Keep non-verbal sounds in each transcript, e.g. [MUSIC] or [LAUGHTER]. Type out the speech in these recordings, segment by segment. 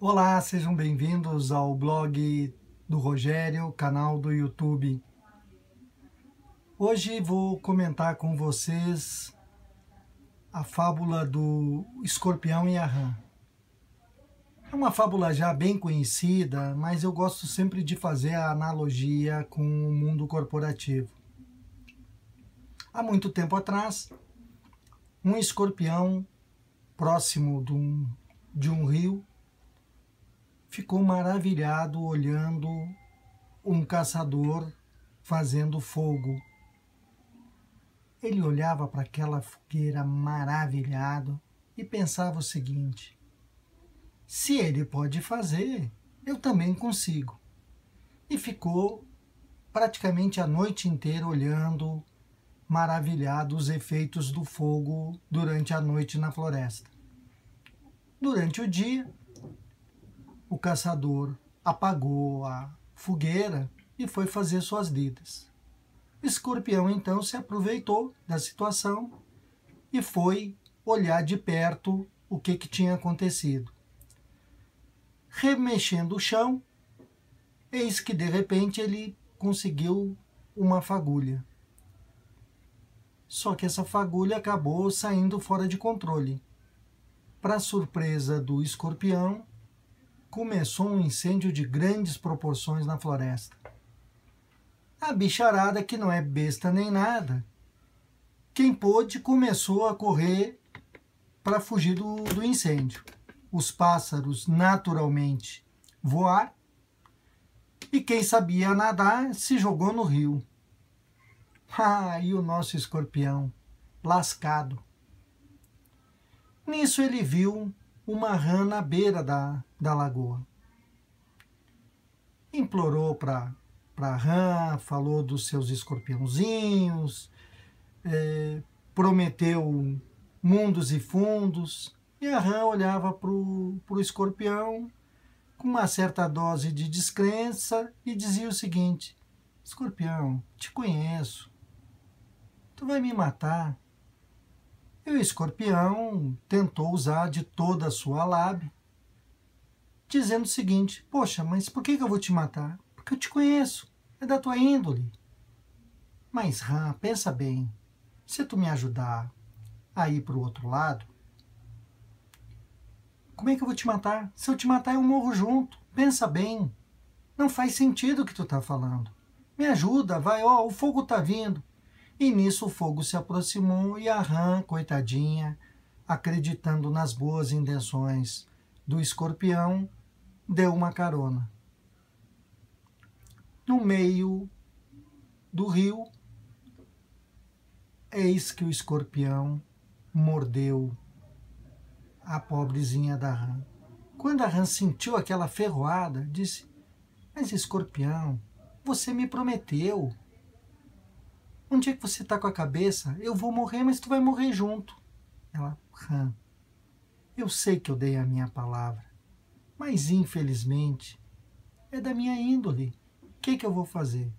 Olá, sejam bem-vindos ao blog do Rogério, canal do YouTube. Hoje vou comentar com vocês a fábula do escorpião e a rã. É uma fábula já bem conhecida, mas eu gosto sempre de fazer a analogia com o mundo corporativo. Há muito tempo atrás, um escorpião próximo de um, de um rio ficou maravilhado olhando um caçador fazendo fogo. Ele olhava para aquela fogueira maravilhado e pensava o seguinte: se ele pode fazer, eu também consigo. E ficou praticamente a noite inteira olhando, maravilhado, os efeitos do fogo durante a noite na floresta. Durante o dia, o caçador apagou a fogueira e foi fazer suas lidas. O escorpião então se aproveitou da situação e foi olhar de perto o que, que tinha acontecido. Remexendo o chão, eis que de repente ele conseguiu uma fagulha. Só que essa fagulha acabou saindo fora de controle. Para surpresa do escorpião, começou um incêndio de grandes proporções na floresta. A bicharada, que não é besta nem nada, quem pôde começou a correr para fugir do, do incêndio. Os pássaros, naturalmente, voar, e quem sabia nadar se jogou no rio. [LAUGHS] Ah, e o nosso escorpião, lascado. Nisso ele viu uma rã na beira da, da lagoa. Implorou para a rã, falou dos seus escorpiãozinhos, é, prometeu mundos e fundos, e a rã olhava para o escorpião com uma certa dose de descrença e dizia o seguinte: Escorpião, te conheço, tu vai me matar. E o escorpião tentou usar de toda a sua lábia, dizendo o seguinte: Poxa, mas por que eu vou te matar? Porque eu te conheço, é da tua índole. Mas, Ram, pensa bem: se tu me ajudar a ir para o outro lado, como é que eu vou te matar? Se eu te matar, eu morro junto. Pensa bem. Não faz sentido o que tu está falando. Me ajuda, vai, ó, o fogo está vindo. E nisso o fogo se aproximou e a rã, coitadinha, acreditando nas boas intenções do escorpião, deu uma carona. No meio do rio, eis que o escorpião mordeu a pobrezinha da rã. Quando a rã sentiu aquela ferroada, disse: Mas escorpião, você me prometeu um dia que você está com a cabeça, eu vou morrer, mas tu vai morrer junto. Ela, Ram, eu sei que eu dei a minha palavra, mas infelizmente é da minha índole. O que, que eu vou fazer?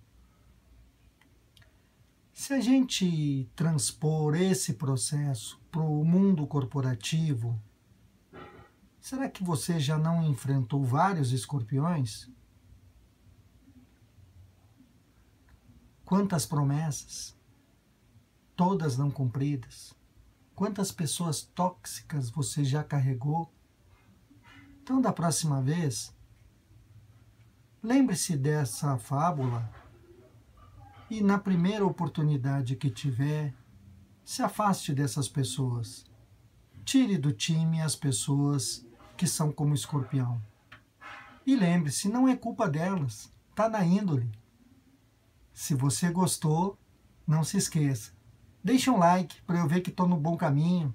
Se a gente transpor esse processo para o mundo corporativo, será que você já não enfrentou vários escorpiões? Quantas promessas, todas não cumpridas. Quantas pessoas tóxicas você já carregou. Então, da próxima vez, lembre-se dessa fábula e, na primeira oportunidade que tiver, se afaste dessas pessoas. Tire do time as pessoas que são como escorpião. E lembre-se, não é culpa delas, está na índole. Se você gostou, não se esqueça. Deixe um like para eu ver que estou no bom caminho.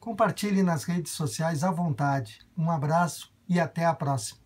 Compartilhe nas redes sociais à vontade. Um abraço e até a próxima.